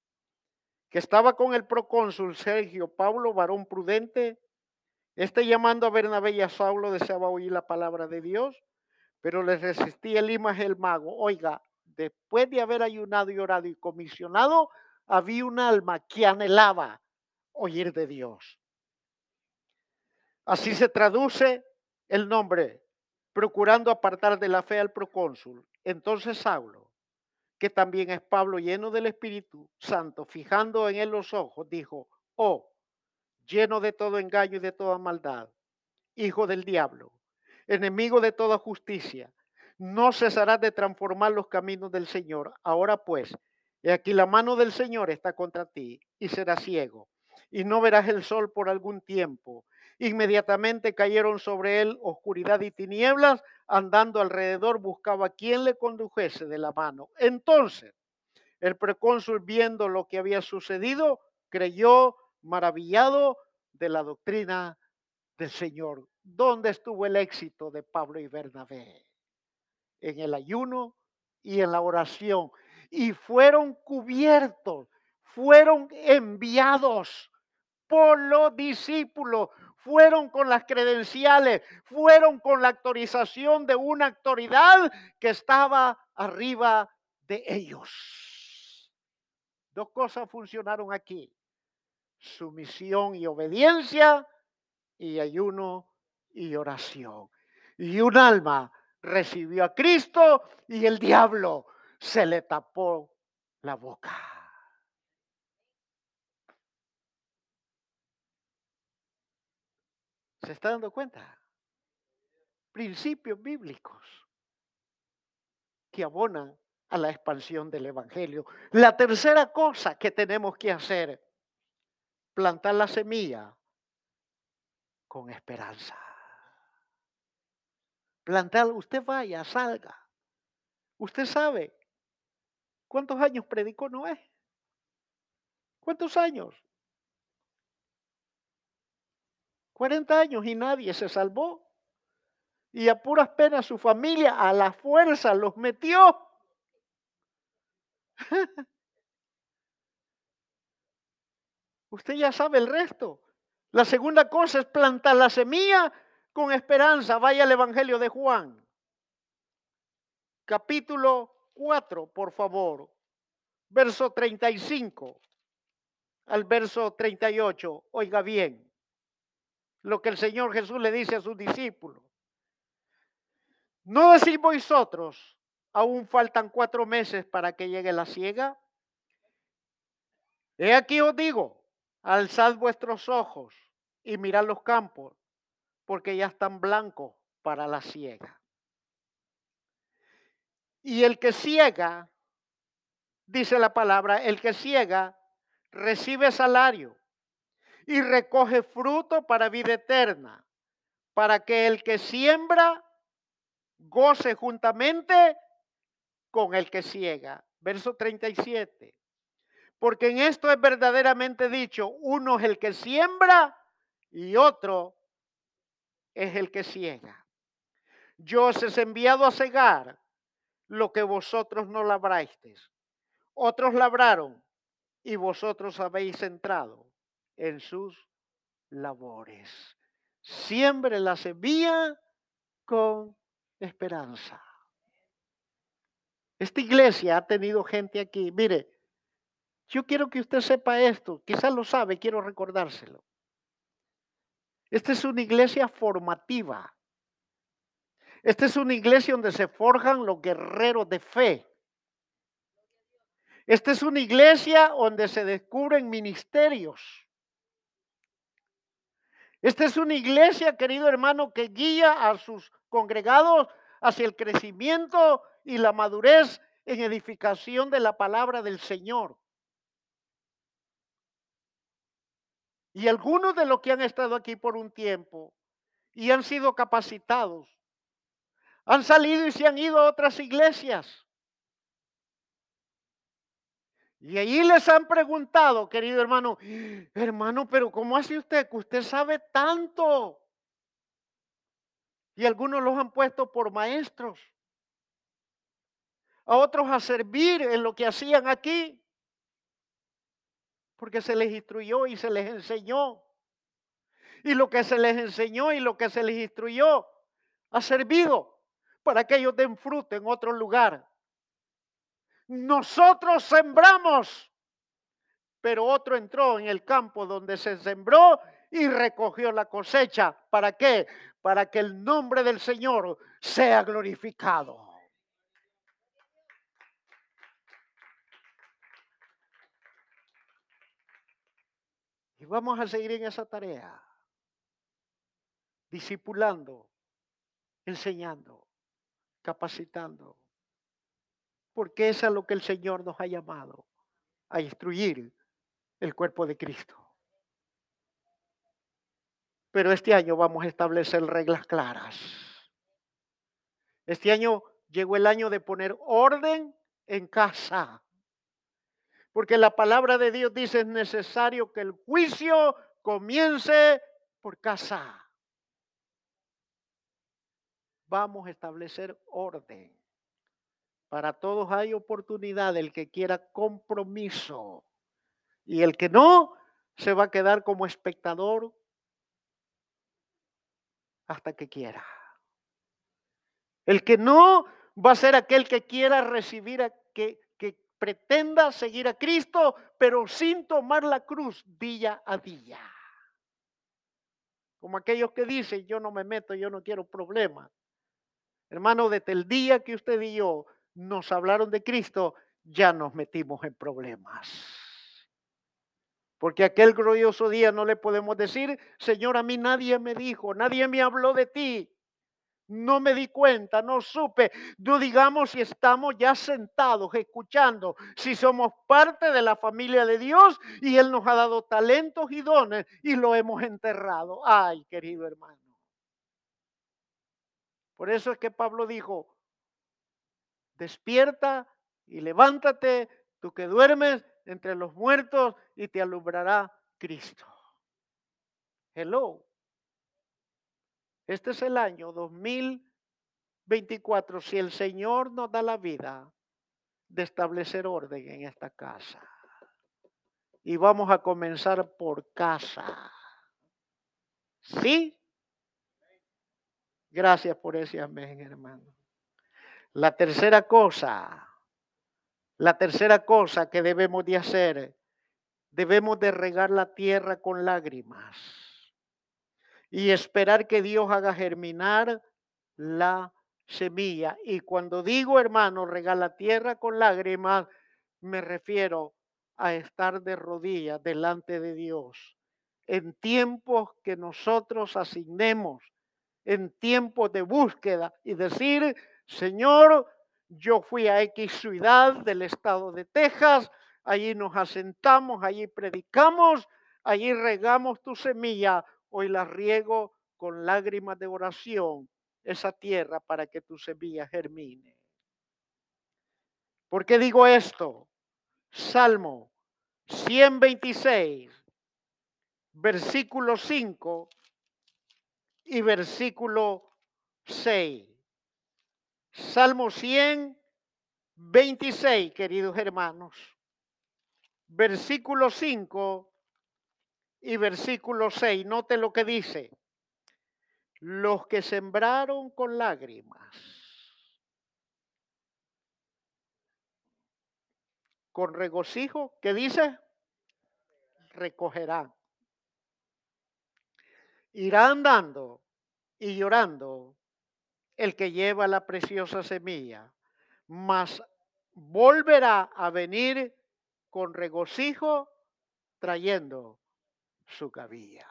que estaba con el procónsul Sergio Pablo, varón prudente. Este llamando a Bernabé y a Saulo deseaba oír la palabra de Dios, pero les resistía el imagen el mago. Oiga, después de haber ayunado y orado y comisionado, había un alma que anhelaba oír de Dios. Así se traduce el nombre, procurando apartar de la fe al procónsul. Entonces Saulo, que también es Pablo lleno del Espíritu Santo, fijando en él los ojos, dijo, oh, lleno de todo engaño y de toda maldad, hijo del diablo, enemigo de toda justicia, no cesarás de transformar los caminos del Señor. Ahora pues, he aquí la mano del Señor está contra ti y serás ciego, y no verás el sol por algún tiempo Inmediatamente cayeron sobre él oscuridad y tinieblas, andando alrededor buscaba quien le condujese de la mano. Entonces, el precónsul, viendo lo que había sucedido, creyó maravillado de la doctrina del Señor. ¿Dónde estuvo el éxito de Pablo y Bernabé? En el ayuno y en la oración. Y fueron cubiertos, fueron enviados por los discípulos, fueron con las credenciales, fueron con la autorización de una autoridad que estaba arriba de ellos. Dos cosas funcionaron aquí. Sumisión y obediencia y ayuno y oración. Y un alma recibió a Cristo y el diablo se le tapó la boca. ¿Se está dando cuenta? Principios bíblicos que abonan a la expansión del Evangelio. La tercera cosa que tenemos que hacer, plantar la semilla con esperanza. Plantar, usted vaya, salga. Usted sabe cuántos años predicó Noé. ¿Cuántos años? 40 años y nadie se salvó. Y a puras penas su familia a la fuerza los metió. Usted ya sabe el resto. La segunda cosa es plantar la semilla con esperanza. Vaya al Evangelio de Juan. Capítulo 4, por favor. Verso 35 al verso 38. Oiga bien lo que el Señor Jesús le dice a sus discípulos. ¿No decís vosotros, aún faltan cuatro meses para que llegue la ciega? He aquí os digo, alzad vuestros ojos y mirad los campos, porque ya están blancos para la ciega. Y el que ciega, dice la palabra, el que ciega recibe salario y recoge fruto para vida eterna, para que el que siembra goce juntamente con el que ciega. Verso 37. Porque en esto es verdaderamente dicho, uno es el que siembra y otro es el que ciega. Yo os he enviado a cegar lo que vosotros no labrasteis. Otros labraron y vosotros habéis entrado en sus labores. Siembre la semilla con esperanza. Esta iglesia ha tenido gente aquí. Mire, yo quiero que usted sepa esto. Quizás lo sabe, quiero recordárselo. Esta es una iglesia formativa. Esta es una iglesia donde se forjan los guerreros de fe. Esta es una iglesia donde se descubren ministerios. Esta es una iglesia, querido hermano, que guía a sus congregados hacia el crecimiento y la madurez en edificación de la palabra del Señor. Y algunos de los que han estado aquí por un tiempo y han sido capacitados, han salido y se han ido a otras iglesias. Y ahí les han preguntado, querido hermano, hermano, pero ¿cómo hace usted que usted sabe tanto? Y algunos los han puesto por maestros, a otros a servir en lo que hacían aquí, porque se les instruyó y se les enseñó. Y lo que se les enseñó y lo que se les instruyó ha servido para que ellos den fruto en otro lugar. Nosotros sembramos, pero otro entró en el campo donde se sembró y recogió la cosecha. ¿Para qué? Para que el nombre del Señor sea glorificado. Y vamos a seguir en esa tarea, discipulando, enseñando, capacitando porque es a lo que el Señor nos ha llamado, a instruir el cuerpo de Cristo. Pero este año vamos a establecer reglas claras. Este año llegó el año de poner orden en casa. Porque la palabra de Dios dice es necesario que el juicio comience por casa. Vamos a establecer orden. Para todos hay oportunidad. El que quiera compromiso. Y el que no, se va a quedar como espectador hasta que quiera. El que no va a ser aquel que quiera recibir, a, que, que pretenda seguir a Cristo, pero sin tomar la cruz día a día. Como aquellos que dicen, yo no me meto, yo no quiero problemas. Hermano, desde el día que usted y yo nos hablaron de Cristo, ya nos metimos en problemas. Porque aquel glorioso día no le podemos decir, Señor, a mí nadie me dijo, nadie me habló de ti. No me di cuenta, no supe. No digamos si estamos ya sentados escuchando, si somos parte de la familia de Dios y Él nos ha dado talentos y dones y lo hemos enterrado. Ay, querido hermano. Por eso es que Pablo dijo, despierta y levántate, tú que duermes entre los muertos y te alumbrará Cristo. Hello. Este es el año 2024. Si el Señor nos da la vida de establecer orden en esta casa. Y vamos a comenzar por casa. ¿Sí? Gracias por ese amén, hermano. La tercera cosa, la tercera cosa que debemos de hacer, debemos de regar la tierra con lágrimas y esperar que Dios haga germinar la semilla. Y cuando digo, hermano, regar la tierra con lágrimas, me refiero a estar de rodillas delante de Dios en tiempos que nosotros asignemos en tiempos de búsqueda y decir, Señor, yo fui a X ciudad del estado de Texas, allí nos asentamos, allí predicamos, allí regamos tu semilla, hoy la riego con lágrimas de oración, esa tierra para que tu semilla germine. ¿Por qué digo esto? Salmo 126, versículo 5 y versículo 6. Salmo 126, queridos hermanos. Versículo 5 y versículo 6. Note lo que dice. Los que sembraron con lágrimas, con regocijo, ¿qué dice? Recogerán irá andando y llorando el que lleva la preciosa semilla, mas volverá a venir con regocijo trayendo su cabilla.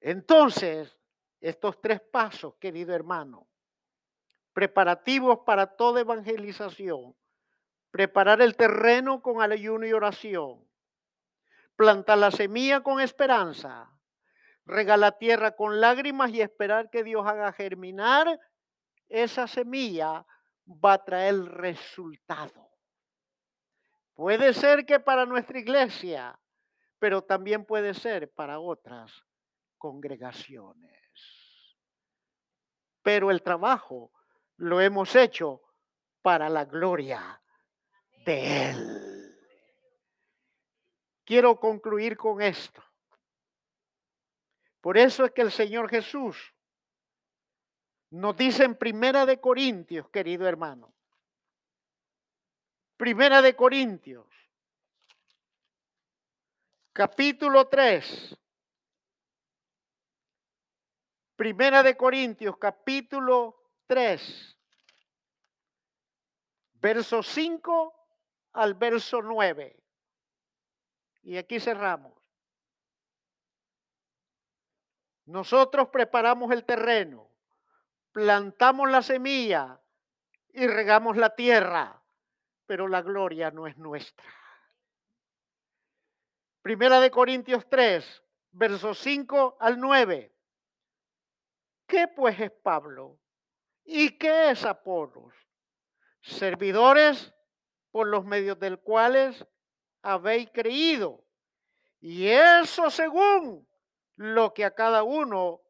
Entonces, estos tres pasos, querido hermano, preparativos para toda evangelización, preparar el terreno con ayuno y oración, plantar la semilla con esperanza, regala tierra con lágrimas y esperar que Dios haga germinar esa semilla va a traer resultado. Puede ser que para nuestra iglesia, pero también puede ser para otras congregaciones. Pero el trabajo lo hemos hecho para la gloria de Él. Quiero concluir con esto. Por eso es que el Señor Jesús nos dice en Primera de Corintios, querido hermano. Primera de Corintios, capítulo 3. Primera de Corintios, capítulo 3, verso 5 al verso 9. Y aquí cerramos. Nosotros preparamos el terreno, plantamos la semilla y regamos la tierra, pero la gloria no es nuestra. Primera de Corintios 3, versos 5 al 9. ¿Qué pues es Pablo? ¿Y qué es Apolos? Servidores por los medios del cuales habéis creído. Y eso según lo que a cada uno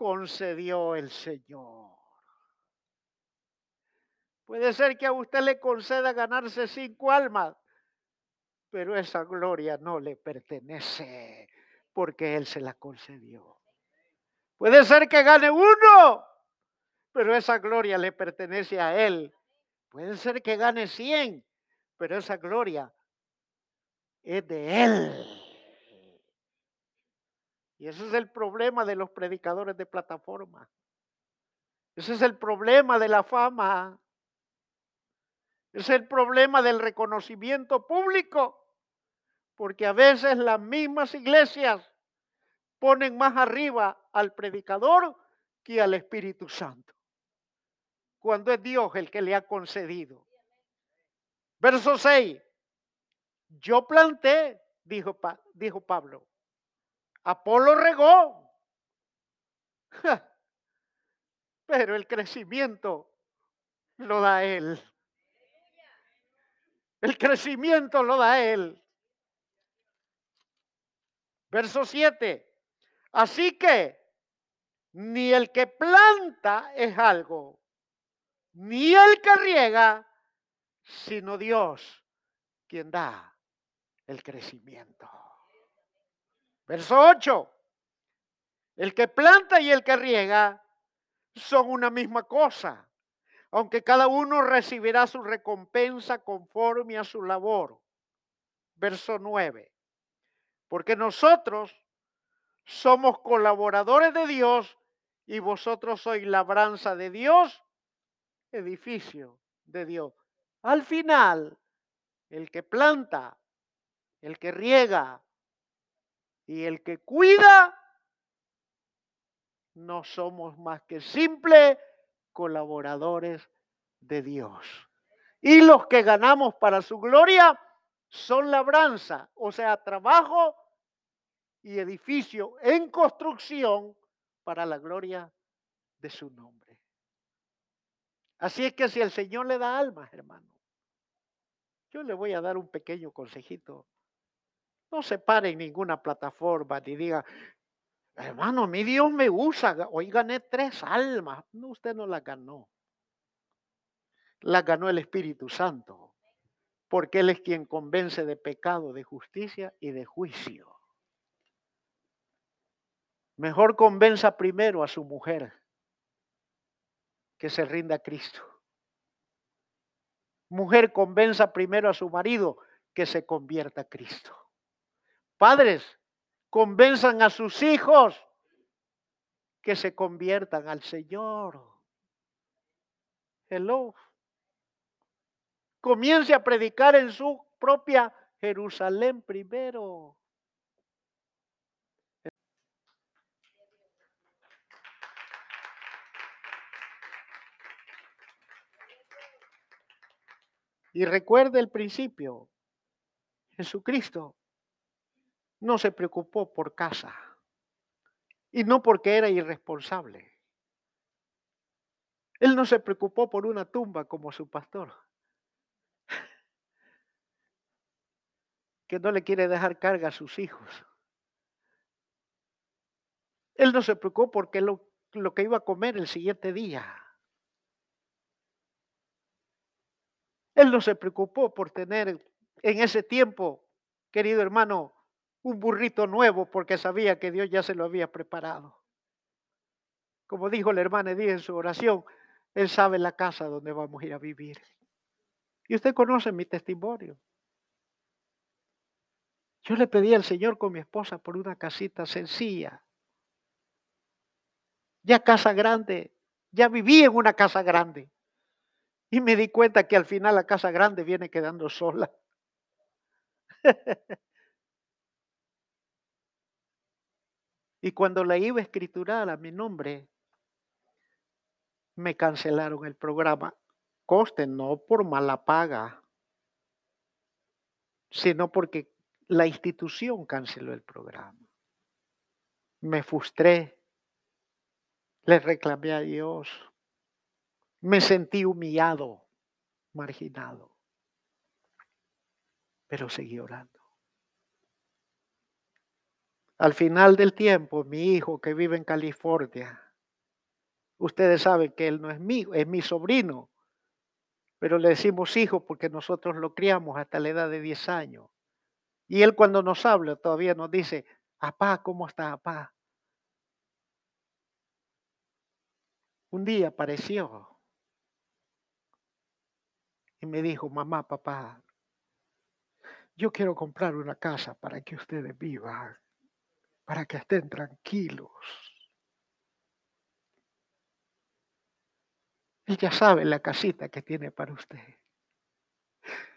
concedió el Señor. Puede ser que a usted le conceda ganarse cinco almas, pero esa gloria no le pertenece porque Él se la concedió. Puede ser que gane uno, pero esa gloria le pertenece a Él. Puede ser que gane cien, pero esa gloria es de Él. Y ese es el problema de los predicadores de plataforma. Ese es el problema de la fama. Es el problema del reconocimiento público. Porque a veces las mismas iglesias ponen más arriba al predicador que al Espíritu Santo. Cuando es Dios el que le ha concedido. Verso 6. Yo planté, dijo, dijo Pablo. Apolo regó. Pero el crecimiento lo da Él. El crecimiento lo da Él. Verso 7. Así que ni el que planta es algo, ni el que riega, sino Dios quien da el crecimiento. Verso 8. El que planta y el que riega son una misma cosa, aunque cada uno recibirá su recompensa conforme a su labor. Verso 9. Porque nosotros somos colaboradores de Dios y vosotros sois labranza de Dios, edificio de Dios. Al final, el que planta, el que riega y el que cuida, no somos más que simples colaboradores de Dios. Y los que ganamos para su gloria son labranza, o sea, trabajo y edificio en construcción para la gloria de su nombre. Así es que si el Señor le da almas, hermano, yo le voy a dar un pequeño consejito. No se pare en ninguna plataforma ni diga, hermano, mi Dios me usa, hoy gané tres almas. No, usted no las ganó. Las ganó el Espíritu Santo, porque Él es quien convence de pecado, de justicia y de juicio. Mejor convenza primero a su mujer que se rinda a Cristo. Mujer, convenza primero a su marido que se convierta a Cristo. Padres, convenzan a sus hijos que se conviertan al Señor. Hello. Comience a predicar en su propia Jerusalén primero. Y recuerde el principio. Jesucristo no se preocupó por casa. Y no porque era irresponsable. Él no se preocupó por una tumba como su pastor. Que no le quiere dejar carga a sus hijos. Él no se preocupó porque lo, lo que iba a comer el siguiente día. Él no se preocupó por tener en ese tiempo, querido hermano, un burrito nuevo porque sabía que Dios ya se lo había preparado. Como dijo la hermana Edith en su oración, Él sabe la casa donde vamos a ir a vivir. Y usted conoce mi testimonio. Yo le pedí al Señor con mi esposa por una casita sencilla. Ya casa grande, ya viví en una casa grande. Y me di cuenta que al final la casa grande viene quedando sola. y cuando la iba a escriturar a mi nombre, me cancelaron el programa. Coste, no por mala paga, sino porque la institución canceló el programa. Me frustré, le reclamé a Dios, me sentí humillado, marginado, pero seguí orando. Al final del tiempo, mi hijo que vive en California, ustedes saben que él no es mío, es mi sobrino, pero le decimos hijo porque nosotros lo criamos hasta la edad de 10 años. Y él cuando nos habla todavía nos dice, apá, ¿cómo está apá? Un día apareció y me dijo, mamá, papá, yo quiero comprar una casa para que ustedes vivan, para que estén tranquilos. Él ya sabe la casita que tiene para usted.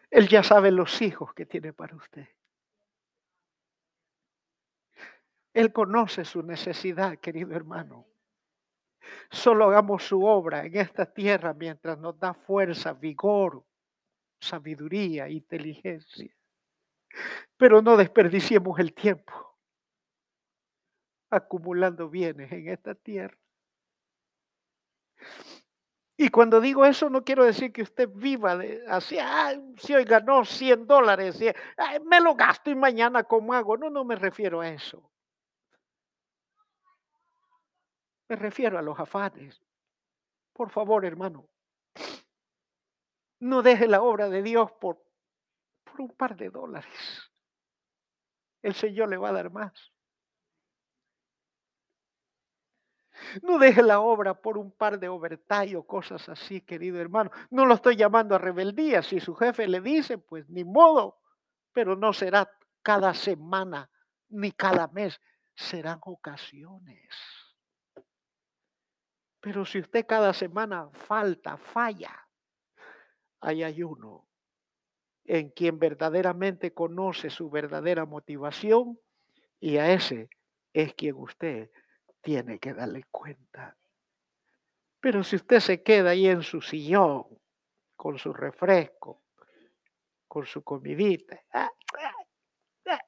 Él ya sabe los hijos que tiene para usted. Él conoce su necesidad, querido hermano. Solo hagamos su obra en esta tierra mientras nos da fuerza, vigor, sabiduría, inteligencia. Pero no desperdiciemos el tiempo acumulando bienes en esta tierra. Y cuando digo eso, no quiero decir que usted viva así, si hoy ganó 100 dólares, me lo gasto y mañana cómo hago. No, no me refiero a eso. Me refiero a los afanes. Por favor, hermano, no deje la obra de Dios por, por un par de dólares. El Señor le va a dar más. No deje la obra por un par de overtime o cosas así, querido hermano. No lo estoy llamando a rebeldía. Si su jefe le dice, pues ni modo, pero no será cada semana ni cada mes, serán ocasiones. Pero si usted cada semana falta, falla, hay ayuno en quien verdaderamente conoce su verdadera motivación y a ese es quien usted tiene que darle cuenta. Pero si usted se queda ahí en su sillón, con su refresco, con su comidita, ah, ah, ah,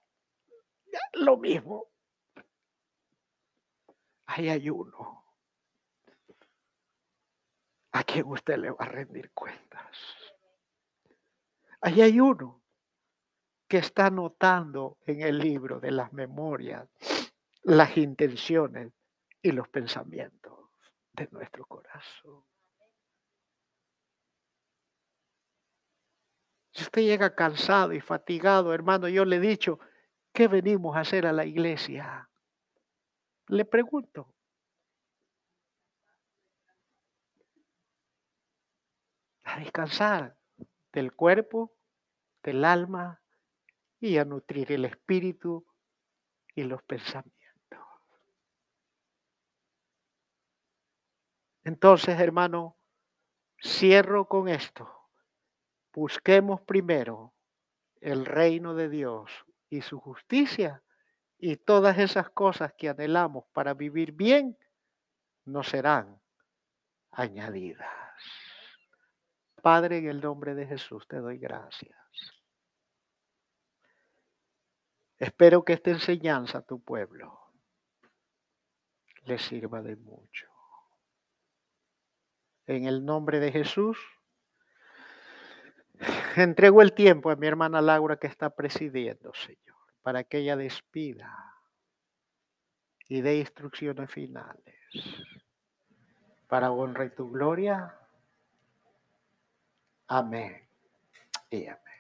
lo mismo. Hay ayuno. ¿A quién usted le va a rendir cuentas? Ahí hay uno que está anotando en el libro de las memorias las intenciones y los pensamientos de nuestro corazón. Si usted llega cansado y fatigado, hermano, yo le he dicho, ¿qué venimos a hacer a la iglesia? Le pregunto. A descansar del cuerpo, del alma y a nutrir el espíritu y los pensamientos. Entonces, hermano, cierro con esto. Busquemos primero el reino de Dios y su justicia y todas esas cosas que anhelamos para vivir bien nos serán añadidas. Padre, en el nombre de Jesús te doy gracias. Espero que esta enseñanza a tu pueblo le sirva de mucho. En el nombre de Jesús, entrego el tiempo a mi hermana Laura que está presidiendo, Señor, para que ella despida y dé instrucciones finales. Para honra y tu gloria. Amén y amén.